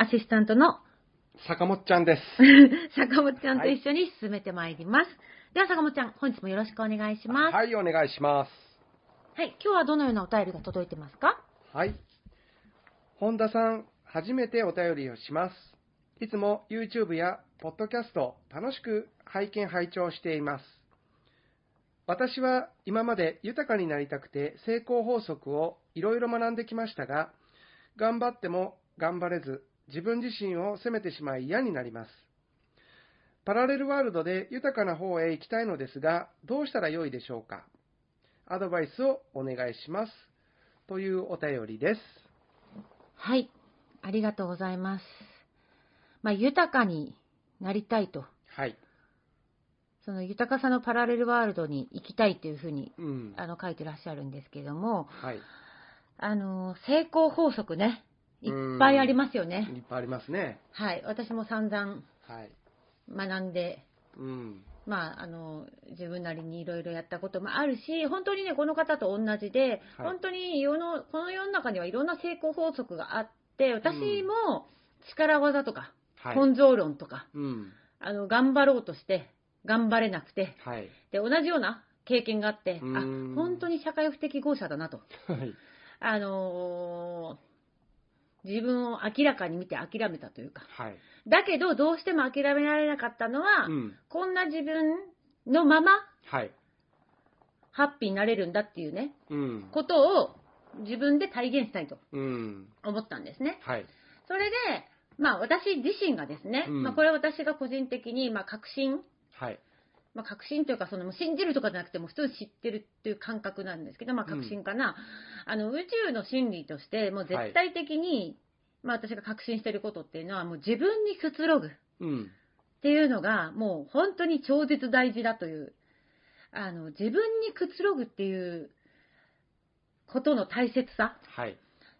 アシスタントの坂本ちゃんです。坂本ちゃんと一緒に進めてまいります。はい、では坂本ちゃん、本日もよろしくお願いします。はい、お願いします。はい、今日はどのようなお便りが届いてますか？はい。本田さん、初めてお便りをします。いつも YouTube や Podcast 楽しく拝見拝聴しています。私は今まで豊かになりたくて成功法則をいろいろ学んできましたが、頑張っても頑張れず自分自身を責めてしまい嫌になります。パラレルワールドで豊かな方へ行きたいのですが、どうしたらよいでしょうか？アドバイスをお願いします。というお便りです。はい。ありがとうございます。まあ、豊かになりたいと。はい。その豊かさのパラレルワールドに行きたいというふうに、うん、あの書いてらっしゃるんですけども、はい。あの、成功法則ね。いっぱいありますよね。いっぱいありますね。はい。私も散々学んで、うん、まあ、あの、自分なりにいろいろやったこともあるし、本当にね、この方と同じで、はい、本当に世の、この世の中にはいろんな成功法則があって、私も力技とか、うん、根性論とか、うん、あの、頑張ろうとして、頑張れなくて、はい、で、同じような経験があって、あ、本当に社会不適合者だなと。はい、あのー自分を明らかに見て諦めたというか。はい。だけど、どうしても諦められなかったのは、うん、こんな自分のまま、はい。ハッピーになれるんだっていうね、うん、ことを自分で体現したいと思ったんですね。はい。それで、まあ私自身がですね、うん、まあこれは私が個人的に、まあ確信、はい。まあ確信というか、その信じるとかじゃなくても普通に知ってるっていう感覚なんですけど、まあ確信かな。うん、あの宇宙の真理として、もう絶対的に、はいまあ私が確信してることっていうのは、もう自分にくつろぐっていうのが、もう本当に超絶大事だという、あの、自分にくつろぐっていうことの大切さ。はい。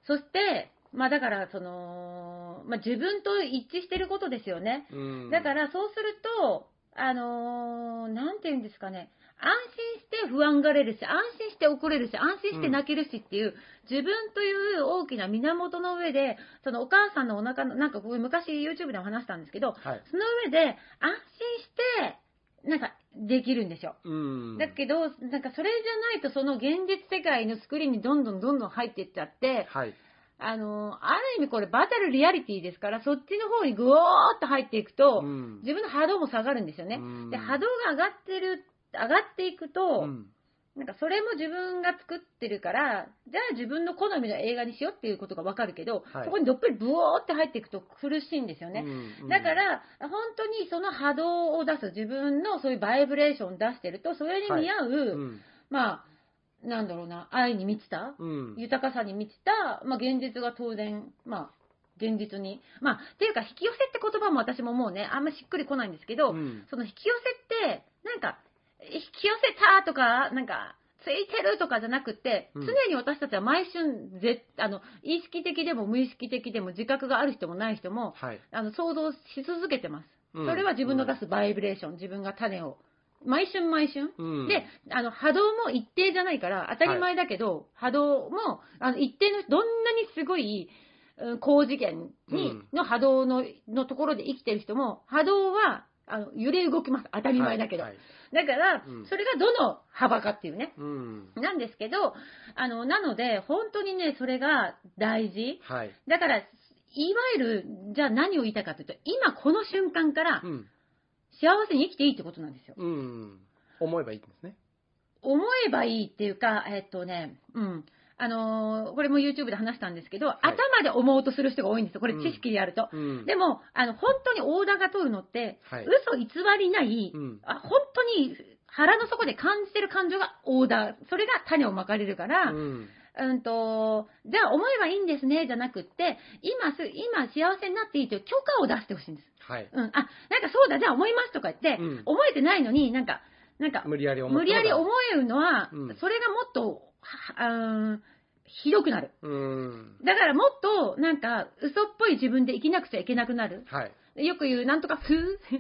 そして、まあだからその、まあ自分と一致してることですよね。うん、だからそうすると、あのー、なんて言うんですかね。安心して不安がれるし、安心して怒れるし、安心して泣けるしっていう、うん、自分という大きな源の上で、そのお母さんのお腹の、なんかこう昔 YouTube でも話したんですけど、はい、その上で安心して、なんか、できるんですよ。うん、だけど、なんかそれじゃないとその現実世界のスクリーンにどんどんどんどん入っていっちゃって、はい、あの、ある意味これバーチャルリアリティですから、そっちの方にぐーっと入っていくと、うん、自分の波動も下がるんですよね。で、波動が上がってる上がっていくと、うん、なんかそれも自分が作ってるから、じゃあ自分の好みの映画にしようっていうことがわかるけど、はい、そこにどっぷりブオーって入っていくと苦しいんですよね。うんうん、だから、本当にその波動を出す、自分のそういうバイブレーションを出してると、それに見合う、はい。うん、まあ、なんだろうな、愛に満ちた、うん、豊かさに満ちた、まあ現実が当然、まあ、現実に。まあ、っていうか、引き寄せって言葉も私ももうね、あんましっくりこないんですけど、うん、その引き寄せって、なんか、引き寄せたとか、なんか、いてるとかじゃなくて、うん常に私たちは毎春ぜあの、意識的でも無意識的でも自覚がある人もない人も、はい。あの想像し続けてます。うんそれは自分の出すバイブレーション、自分が種を、毎春毎春。うんで、あの、波動も一定じゃないから、当たり前だけど、波動も、あの、一定の、どんなにすごい、うん高次元に、うんの波動の、のところで生きてる人も、波動は、あの、揺れ動きます。当たり前だけど。はいはいだから、うんそれがどの幅かっていうね。うん。なんですけど、あの、なので、本当にね、それが大事。はい。だから、いわゆる、じゃあ何を言いたいかというと、今この瞬間からうん。幸せに生きていいってことなんですよ。うん。思えばいいんですね。思えばいいっていうか、えっとね、うん。あのーこれも YouTube で話したんですけど、頭で思おうとする人が多いんですよ。これ知識でやると。うん。でも、あの、本当にオーダーが取るのって、はい。嘘偽りない、うん。あ本当に腹の底で感じてる感情がオーダー。それが種をまかれるから、うん。うんと、じゃあ思えばいいんですね、じゃなくって、今す、今幸せになっていいという許可を出してほしいんです。はい。うん、あ、なんかそうだ、じゃあ思いますとか言って、うん思えてないのになんか、なんか、無理やり思無理やり思ええるのは、うんそれがもっと、はうん、ひどくなる。うん。だからもっと、なんか、嘘っぽい自分で生きなくちゃいけなくなる。はい。よく言う、なんとか風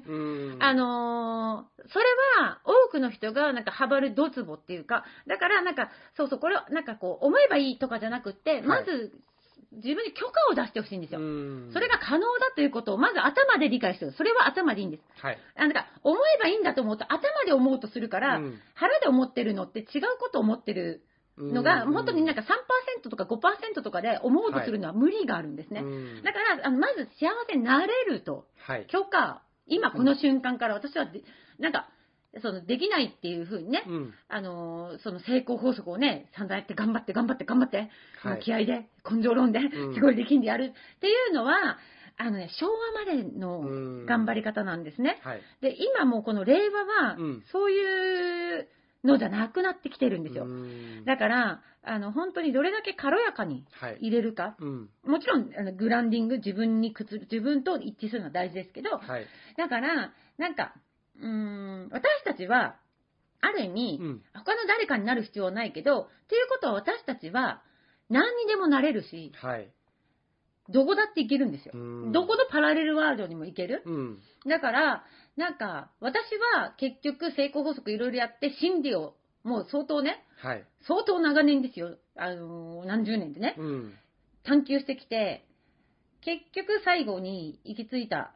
うん。あのーそれは多くの人がなんかハマるドツボっていうか、だからなんか、そうそう、これをなんかこう、思えばいいとかじゃなくって、まず自分に許可を出してほしいんですよ。うんそれが可能だということをまず頭で理解してる。それは頭でいいんです。はい。あなんか、思えばいいんだと思うと頭で思おうとするから、うん腹で思ってるのって違うことを思ってるのが、うん本当になんか3%とか5%とかで思おうとするのは無理があるんですね。うんだから、あのまず幸せになれると。はい。許可、今この瞬間から私はで、なんか、その、できないっていうふうにね、うん。あのーその成功法則をね、散々やって頑張って頑張って頑張って。気合で、根性論で、うんすごい力んでやるっていうのは、あのね、昭和までのうん頑張り方なんですね。はい。で、今もうこの令和はうん、そういうのじゃなくなってきてるんですよ。うんだから、あの、本当にどれだけ軽やかにはい。入れるか。うん。もちろん、あのグランディング、自分にくつ、自分と一致するのは大事ですけど、はい。だから、なんか、うーん、私たちは、ある意味、うん。他の誰かになる必要はないけど、っていうことは私たちは、何にでもなれるし、はい。どこだって行けるんですよ。うんどこのパラレルワールドにも行ける。うん。だから、なんか、私は結局成功法則いろいろやって、心理を、もう相当ね、はい。相当長年ですよ。あのー何十年でね、うん。探求してきて、結局最後に行き着いた、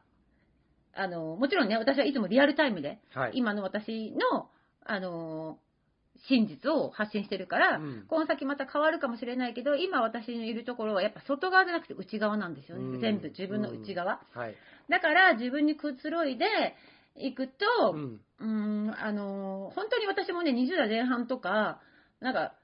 あのーもちろんね、私はいつもリアルタイムで、はい。今の私の、あのー真実を発信してるから、うんこの先また変わるかもしれないけど、今私のいるところはやっぱ外側じゃなくて内側なんですよね。うん全部自分の内側。はい。だから自分にくつろいでいくと、うん。うーん、あのー本当に私もね、20代前半とか、なんか、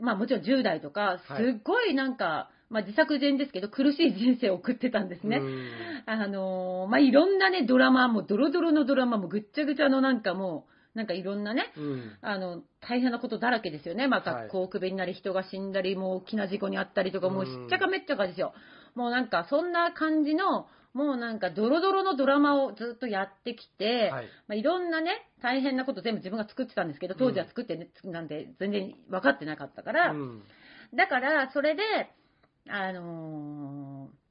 まあもちろん10代とか、すはいっごいなんか、まあ自作自演ですけど、苦しい人生を送ってたんですね。うんあのーまあいろんなね、ドラマも、ドロドロのドラマも、ぐっちゃぐちゃのなんかもう、なんかいろんなね、うん。あの、大変なことだらけですよね。ま校をクビになり、人が死んだり、もう大きな事故にあったりとか、もうしうんっちゃかめっちゃかですよ。もうなんか、そんな感じの、もうなんか、ドロドロのドラマをずっとやってきて、はい。まあ、いろんなね、大変なこと全部自分が作ってたんですけど、当時は作ってね、なんで全然分かってなかったから、うん。だから、それで、あのー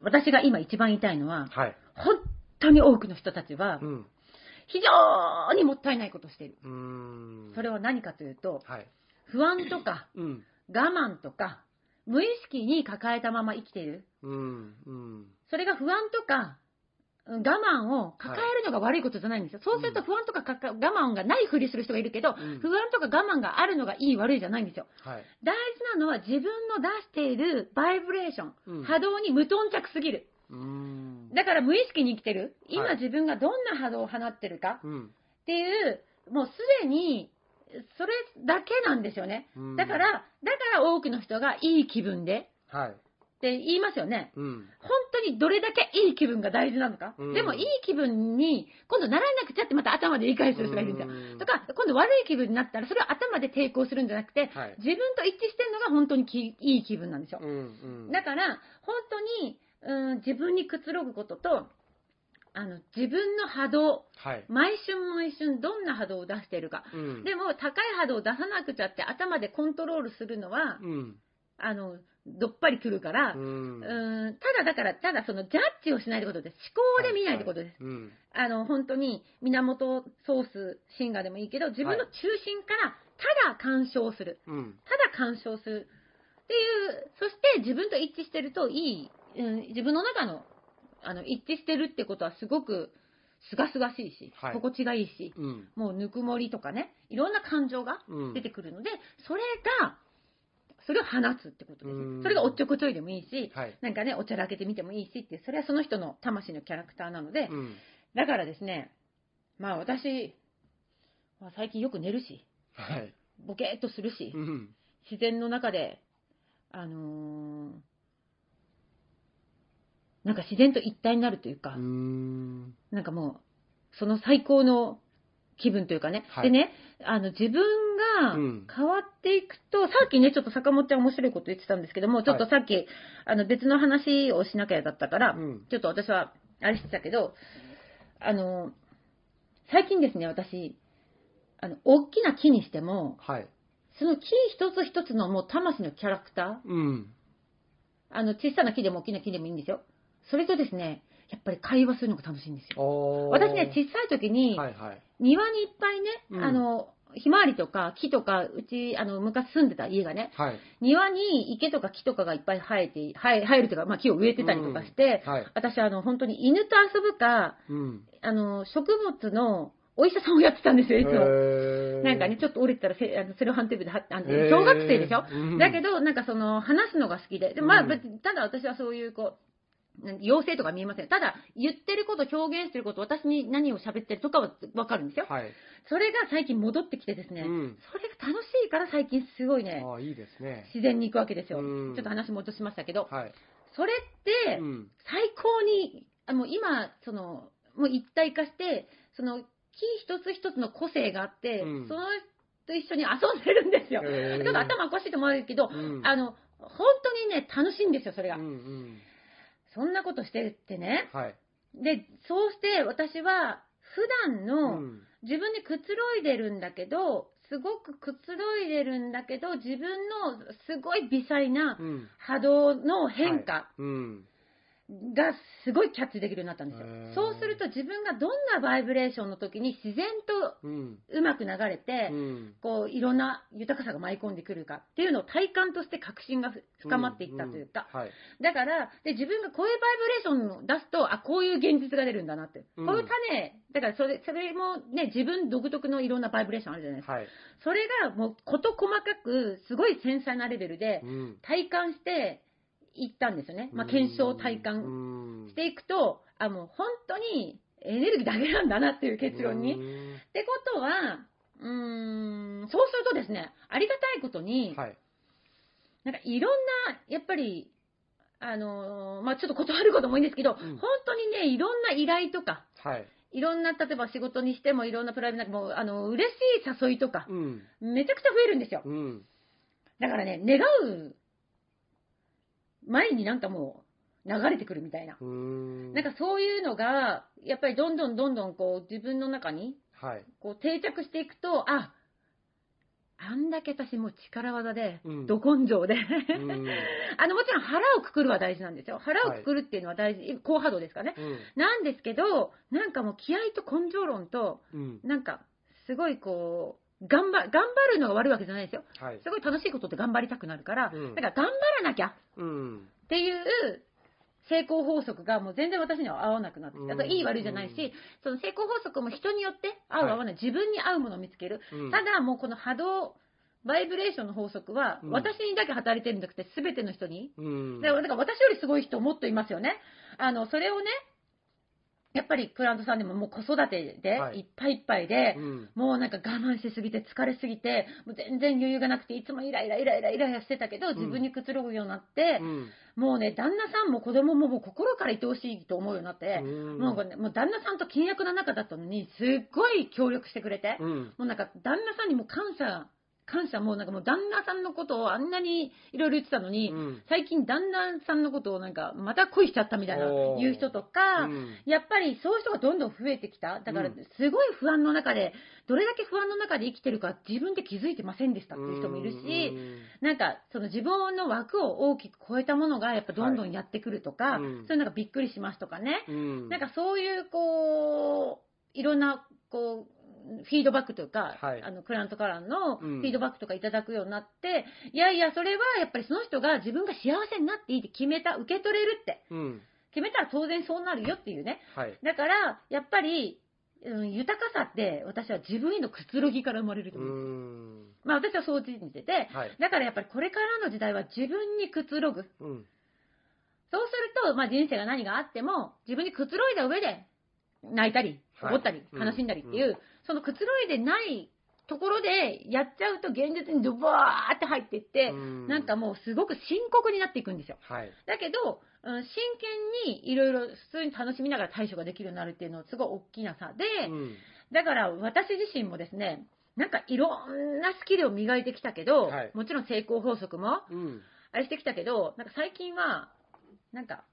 私が今一番言いたいのは、はい。本当に多くの人たちはう、ん。非常にもったいないことをしている。うん。それは何かというと、はい。不安とかうん。我慢とか、無意識に抱えたまま生きている。それが不安とか、うん我慢を抱えるのが悪いことじゃないんですよ。そうすると不安とか我慢がないふりする人がいるけど、うん不安とか我慢があるのがいい悪いじゃないんですよ。はい。大事なのは自分の出しているバイブレーション、うん波動に無頓着すぎる。うん。だから無意識に生きてる。今はい自分がどんな波動を放ってるかうん。っていう、もうすでに、それだけなんですよね。うんだから、だから多くの人がいい気分ではい。って言いますよね。うん。本当にどれだけいい気分が大事なのか。うんでもいい気分に今度ならなくちゃってまた頭で理解する人がいるんですよ。うんとか、今度悪い気分になったらそれを頭で抵抗するんじゃなくて、はい。自分と一致してるのが本当にきいい気分なんですよ。うん。うん。だから、本当に、うん、自分にくつろぐことと、あの、自分の波動、はい。毎瞬毎瞬どんな波動を出しているか。うん。でも、高い波動を出さなくちゃって頭でコントロールするのは、うん。あの、どっぱり来るから、う。うんーんただだから、ただそのジャッジをしないってことです。思考で見ないってことです。はいはいうん。あの、本当に、源ソース、シンガーでもいいけど、自分の中心から、ただ干渉する。うん。ただ干渉する。っていう、そして自分と一致してるといい、うん、自分の中の、あの、一致してるってことはすごく、すがすがしいし、はい心地がいいし、うん。もうぬくもりとかね、いろんな感情がうん。出てくるので、それが、それを放つってことです。それがおっちょこちょいでもいいし、はい。なんかね、おちゃらけてみてもいいしってそれはその人の魂のキャラクターなので、うん。だからですね、まあ私、まあ最近よく寝るし、はい。ボケーっとするしう、ん。自然の中で、あのーなんか自然と一体になるというか、うーん。なんかもう、その最高の気分というかね。はいでね、あの、自分がうん変わっていくと、さっきね、ちょっと坂本ちゃん面白いこと言ってたんですけども、ちょっとさっき、あの、別の話をしなきゃだったから、うん。ちょっと私は、あれしてたけど、あの、最近ですね、私、あの、大きな木にしても、はい。その木一つ一つのもう魂のキャラクター、うん。あの、小さな木でも大きな木でもいいんですよ。それとですね、やっぱり会話するのが楽しいんですよ。私ね、小さい時に、はいはい。庭にいっぱいね、うんあの、ひまわりとか木とか、うち、あの、昔住んでた家がね、はい。庭に池とか木とかがいっぱい生えて、生え生えるというか、まあ木を植えてたりとかして、はい。私、あの、本当に犬と遊ぶか、うん。あの、植物のお医者さんをやってたんですよ、いつも。なんかね、ちょっと折れてたらせあのセロハンテープで貼って、あの小学生でしょ、うんだけど、なんかその、話すのが好きで。でまあ、うんただ私はそういう、こう、妖精とか見えません。ただ、言ってること、表現してること、私に何を喋ってるとかはわかるんですよ。はい。それが最近戻ってきてですね、うん。それが楽しいから最近すごいね、ああ、いいですね。自然に行くわけですよ。うんちょっと話戻しましたけど、はい。それってう、ん。最高に、あもう今、その、もう一体化して、その、木一つ一つの個性があって、うんそのと一緒に遊んでるんですよ。ちょっと頭おかしいと思うけど、うんあの、本当にね、楽しいんですよ、それが。うんうん。そんなことしてるってね。はい。で、そうして私は、普段うの、ん。自分でくつろいでるんだけど、すごくくつろいでるんだけど、自分のすごい微細なうん。波動の変化はい。うん。がすごいキャッチできるようになったんですよ。そうすると自分がどんなバイブレーションの時に自然とうん。うまく流れて、うん。こういろんな豊かさが舞い込んでくるかっていうのを体感として確信がふ深まっていったというか、うん。はい。だからで自分がこういうバイブレーションを出すとあこういう現実が出るんだなって、うんこういう種だからそれそれもね自分独特のいろんなバイブレーションあるじゃないですか、はい。それがもう事細かくすごい繊細なレベルでうん。体感していったんですよね、まあ、検証体感うんしていくと、あ、もう本当にエネルギーだけなんだなっていう結論に。っうんてことは、うーん、そうするとですね、ありがたいことに、はい。なんかいろんな、やっぱり、あのーまあ、ちょっと断ることもいいんですけど、ん本当にね、いろんな依頼とか、はい。いろんな、例えば仕事にしても、いろんなプライベートな、もう、あの、嬉しい誘いとか、うん。めちゃくちゃ増えるんですよ。うん。だからね、願う前になんかもう、流れてくるみたいな。うん。なんかそういうのが、やっぱりどんどんどんどんこう自分の中にはい。こう定着していくと、あ、あんだけ私もう力技で、うんど根性で、うん。あのもちろん腹をくくるは大事なんですよ。腹をくくるっていうのは大事、高波動ですからね。うん。なんですけど、なんかもう気合と根性論と、うん。なんかすごいこう、頑張、頑張るのが悪いわけじゃないですよ。はい。すごい楽しいことって頑張りたくなるから、うんだから頑張らなきゃうん。っていう成功法則がもう全然私には合わなくなってきた。うんだからいい悪いじゃないし、その成功法則も人によって合うはい合わない、自分に合うものを見つける。うんただもうこの波動、バイブレーションの法則は、うん私にだけ働いてるんじゃなくて、全ての人に。うん。だからだから私よりすごい人もっといますよね。あの、それをね、やっぱりクラントさんでももう子育てではいいっぱいいっぱいで、うん。もうなんか我慢しすぎて疲れすぎて、もう全然余裕がなくて、いつもイライライライライライラしてたけど、ん自分にくつろぐようになって、うん。もうね、旦那さんも子供ももう心から愛おしいと思うようになって、うんもうこれねもう旦那さんと契約な仲だったのに、すっごい協力してくれて、うん。もうなんか旦那さんにも感謝感謝もなんかもう旦那さんのことをあんなにいろいろ言ってたのに、うん。最近旦那さんのことをなんかまた恋しちゃったみたいな言う人とか、うん。やっぱりそういう人がどんどん増えてきた。だからうんすごい不安の中で、どれだけ不安の中で生きてるか自分で気づいてませんでしたっていう人もいるし、うん。なんかその自分の枠を大きく超えたものがやっぱどんどんやってくるとか、はい。うん。そういうのがびっくりしますとかね。うん。なんかそういうこう、いろんなこう、フィードバックというか、はいあのクライアントからのフうんィードバックとかいただくようになって、いやいや、それはやっぱりその人が自分が幸せになっていいって決めた、受け取れるって、うん。決めたら当然そうなるよっていうね。はい。だから、やっぱり、うん、豊かさって私は自分へのくつろぎから生まれるとう思う。ん。まあ私はそう信じてて、はい。だからやっぱりこれからの時代は自分にくつろぐ。うん。そうすると、まあ、人生が何があっても、自分にくつろいだ上で、泣いたり、はい怒ったり、うん悲しんだりっていう、そのくつろいでないところでやっちゃうと現実にドバーって入っていって、うんなんかもうすごく深刻になっていくんですよ。はい。だけど、うん真剣にいろいろ普通に楽しみながら対処ができるようになるっていうのはすごい大きな差で、うん。だから私自身もですね、なんかいろんなスキルを磨いてきたけど、はいもちろん成功法則もうん。あれしてきたけど、なんか最近は、なんか、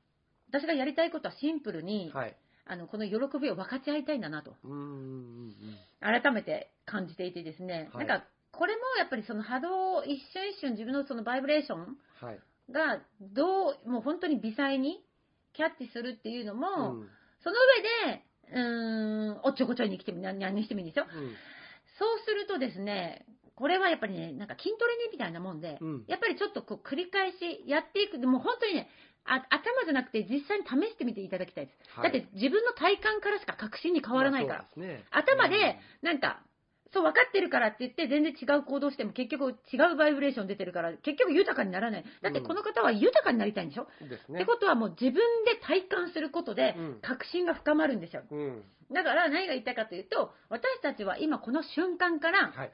私がやりたいことはシンプルに、はい。あの、この喜びを分かち合いたいんだなと、改めて感じていてですね、はい。なんか、これもやっぱりその波動を一瞬一瞬自分のそのバイブレーション。がどう、もう本当に微細にキャッチするっていうのも、うん。その上で、うーん、おっちょこちょいに来ても何何にしてもいいんですよ。うん。そうするとですね、これはやっぱりね、なんか筋トレにみたいなもんで、うん。やっぱりちょっとこう繰り返しやっていく、でも本当にね、あ頭じゃなくて実際に試してみていただきたいです。はいだって自分の体感からしか確信に変わらないから。まあね頭で、なんか、そう分かってるからって言って全然違う行動しても結局違うバイブレーション出てるから結局豊かにならない。だってこの方は豊かになりたいんでしょ、うんね。ってことはもう自分で体感することでうん確信が深まるんですよ。うん。だから何が言いたいかというと、私たちは今この瞬間から、はい。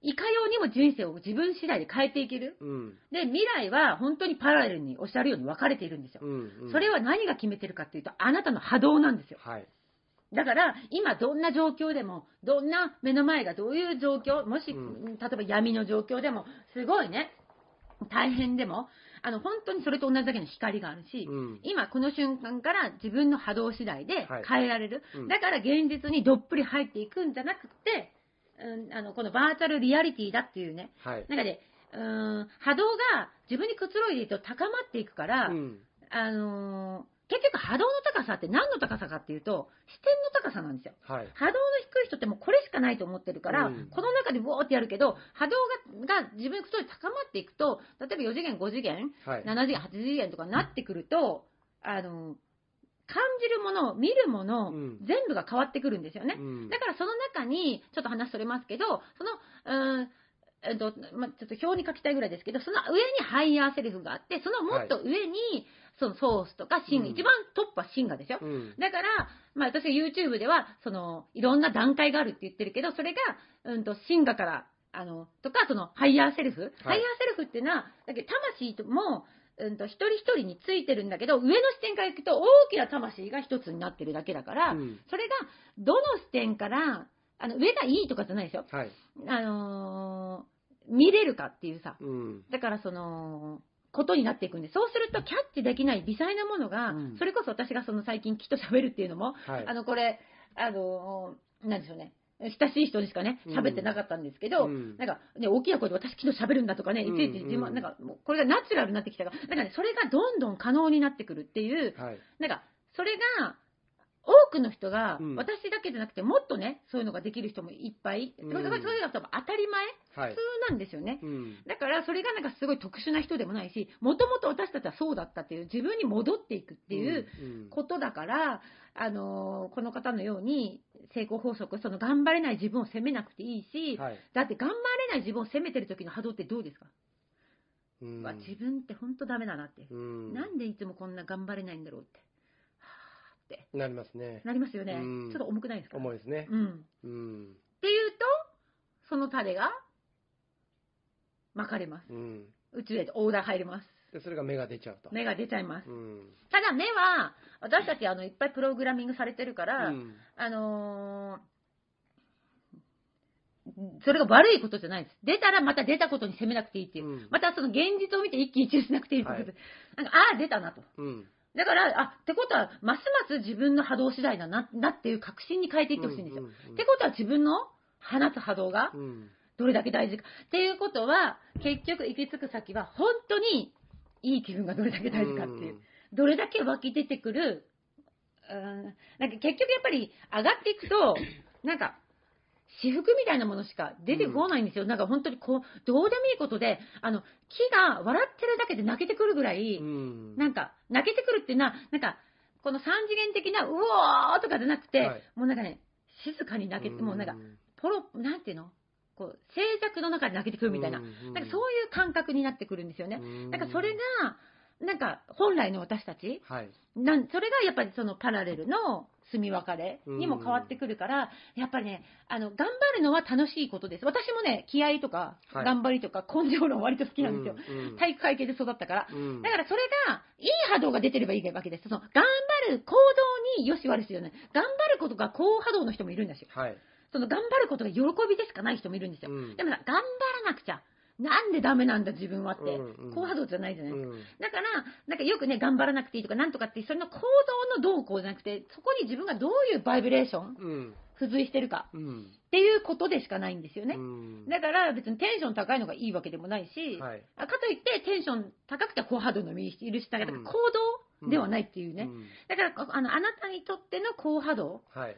いかようにも人生を自分次第で変えていける。うん。で、未来は本当にパラレルにおっしゃるように分かれているんですよ。うん。うんそれは何が決めてるかっていうと、あなたの波動なんですよ。はい。だから、今どんな状況でも、どんな目の前がどういう状況、もし、うん例えば闇の状況でも、すごいね、大変でも、あの、本当にそれと同じだけの光があるし、うん。今この瞬間から自分の波動次第ではい変えられる、うんだから現実にどっぷり入っていくんじゃなくて、うん、あのこのバーチャルリアリティだっていうねはい。中で、うん、波動が自分にくつろいでいると高まっていくから、うん。あのー結局波動の高さって何の高さかっていうと視点の高さなんですよはい。波動の低い人ってもうこれしかないと思ってるから、うんこの中でボーってやるけど波動がが自分にくつろいで高まっていくと例えば4次元5次元はい。7次元、8次元とかになってくると、あの、感じるもの、見るもの、うん全部が変わってくるんですよね。うんだからその中に、ちょっと話それますけど、その、うん、えっと、ま、ちょっと表に書きたいぐらいですけど、その上にハイヤーセルフがあって、そのもっと上に、そのソースとか神我、うん一番トップは神我ですよ。うん。だから、まあ、私が YouTube では、その、いろんな段階があるって言ってるけど、それが、うんと、神我から、あの、とか、その、ハイヤーセルフ。ハイヤーセルフっていうのは、だけど魂とも、うんと、一人一人についてるんだけど、上の視点から行くと、大きな魂が一つになってるだけだから、うんそれが、どの視点から、あの、上がいいとかじゃないですよ。はい。あのー見れるかっていうさ。うん。だからその、ことになっていくんで、そうするとキャッチできない微細なものが、うんそれこそ私がその最近きっと喋るっていうのも、はい。あの、これ、あの、なんでしょうね。親しい人にしかね、喋ってなかったんですけど、うん。なんか、ね、大きな声で私昨日喋るんだとかね、いちいち自うん。慢、なんか、もうこれがナチュラルになってきたから、なんかね、それがどんどん可能になってくるっていう、はい。なんか、それが、多くの人が、うん。私だけじゃなくて、もっとね、そういうのができる人もいっぱい、うん。それがそれが多分当たり前、はい。普。通なんですよね。うん。だから、それがなんかすごい特殊な人でもないし、もともと私たちはそうだったっていう、自分に戻っていくっていううん、ことだから、あのーこの方のように、成功法則、その頑張れない自分を責めなくていいし、はい。だって頑張れない自分を責めてる時の波動ってどうですか、うんわ自分って本当ダメだなって、うん。なんでいつもこんな頑張れないんだろうって、はぁってなりますね。なりますよね、うんちょっと重くないですか、重いですね。うん。っうん。ていうと、その種が巻かれます。うん。宇宙へとオーダー入ります。で、それが芽が出ちゃうと。芽が出ちゃいます。うん。ただ目は、私たちあのいっぱいプログラミングされてるから、うんあのーそれが悪いことじゃないです。出たらまた出たことに責めなくていいっていう。うんまたその現実を見て一喜一憂しなくていいってことです。なんか、ああ、出たなと。うん。だから、あ、ってことは、ますます自分の波動次第だな、なっていう確信に変えていってほしいんですよ。ってことは自分の放つ波動がうん。どれだけ大事か。っていうことは、結局行き着く先は、本当にいい気分がどれだけ大事かっていう。どれだけ湧き出てくる、うん、なんか結局やっぱり上がっていくと、なんか、私服みたいなものしか出てこないんですよ。なんか本当にこう、どうでもいいことで、あの、木が笑ってるだけで泣けてくるぐらい、うん。なんか、泣けてくるっていうのは、なんか、この三次元的な、うおーとかじゃなくて、はいもうなんかね、静かに泣けて、もうなんか、ポロ、なんていうの？こう、静寂の中で泣けてくるみたいな、うんなんかそういう感覚になってくるんですよね。うんなんかそれが、なんか本来の私たち、はい。なんそれがやっぱりそのパラレルの住み別れにも変わってくるから、やっぱりね、あの、頑張るのは楽しいことです。私もね、気合とか、はい頑張りとか、根性論割と好きなんですよ。うんうん体育会系で育ったから。うんだからそれが、いい波動が出てればいいわけです。その、頑張る行動によし悪しじゃない。頑張ることが高波動の人もいるんですよ。はい。その、頑張ることが喜びでしかない人もいるんですよ。うんでもさ、頑張らなくちゃ。なんでダメなんだ自分はって。うんうん高波動じゃないじゃないですか。うんだから、なんかよくね、頑張らなくていいとか、なんとかってそれの行動のどうこうじゃなくて、そこに自分がどういうバイブレーション、うん。付随してるかうん。っていうことでしかないんですよね。うんだから別にテンション高いのがいいわけでもないし、はい。あかといってテンション高くて高波動のいる人だから、うん行動ではないっていうね。うんだからあの、あなたにとっての高波動はい。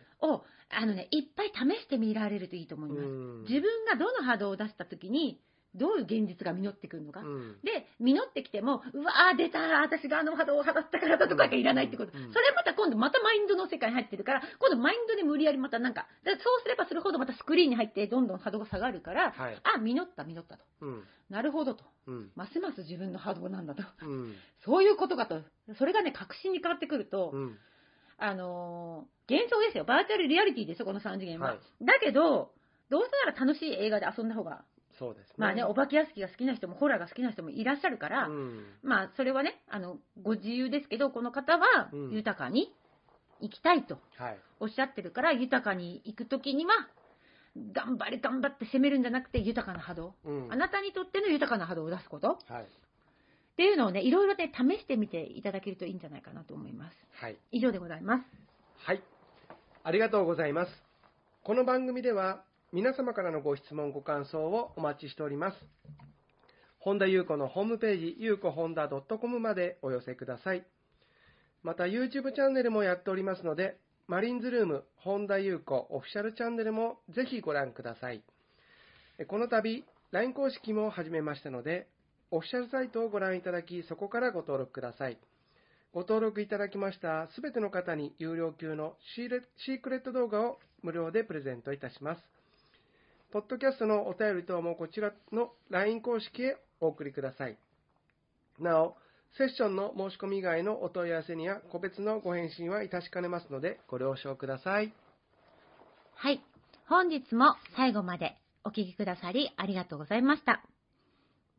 を、あのね、いっぱい試してみられるといいと思います。うん自分がどの波動を出した時に、どういう現実が実ってくるのか。うんで、実ってきても、うわー、出た私があの波動を払ったからだとかがいらないってこと。うんうんそれまた今度またマインドの世界に入ってるから、今度マインドで無理やりまたなんか、でそうすればするほどまたスクリーンに入ってどんどん波動が下がるから、はい。あ、実った実ったと。うん。なるほどと。うん。ますます自分の波動なんだと。うん。そういうことかと。それがね、確信に変わってくると、うん。あのー幻想ですよ。バーチャルリアリティですよ、この3次元は。はいだけど、どうせなら楽しい映画で遊んだ方が、そうですね。まあね、お化け屋敷が好きな人も、ホラーが好きな人もいらっしゃるから、うん。まあ、それはね、あの、ご自由ですけど、この方はうん豊かに生きたいとはい。おっしゃってるから、豊かに行くときには、頑張れ頑張って攻めるんじゃなくて、豊かな波動。うん。あなたにとっての豊かな波動を出すことはい。っていうのをね、いろいろね、試してみていただけるといいんじゃないかなと思います。はい。以上でございます。はい。ありがとうございます。この番組では皆様からのご質問、ご感想をお待ちしております。本田裕子のホームページ、ゆうこ本田 .com までお寄せください。また YouTube チャンネルもやっておりますので、マリンズルーム本田裕子オフィシャルチャンネルもぜひご覧ください。この度、LINE 公式も始めましたので、オフィシャルサイトをご覧いただき、そこからご登録ください。ご登録いただきましたすべての方に有料級のシーレシークレット動画を無料でプレゼントいたします。ポッドキャストのお便り等もこちらの LINE 公式へお送りください。なお、セッションの申し込み以外のお問い合わせには個別のご返信はいたしかねますのでご了承ください。はい。本日も最後までお聞きくださりありがとうございました。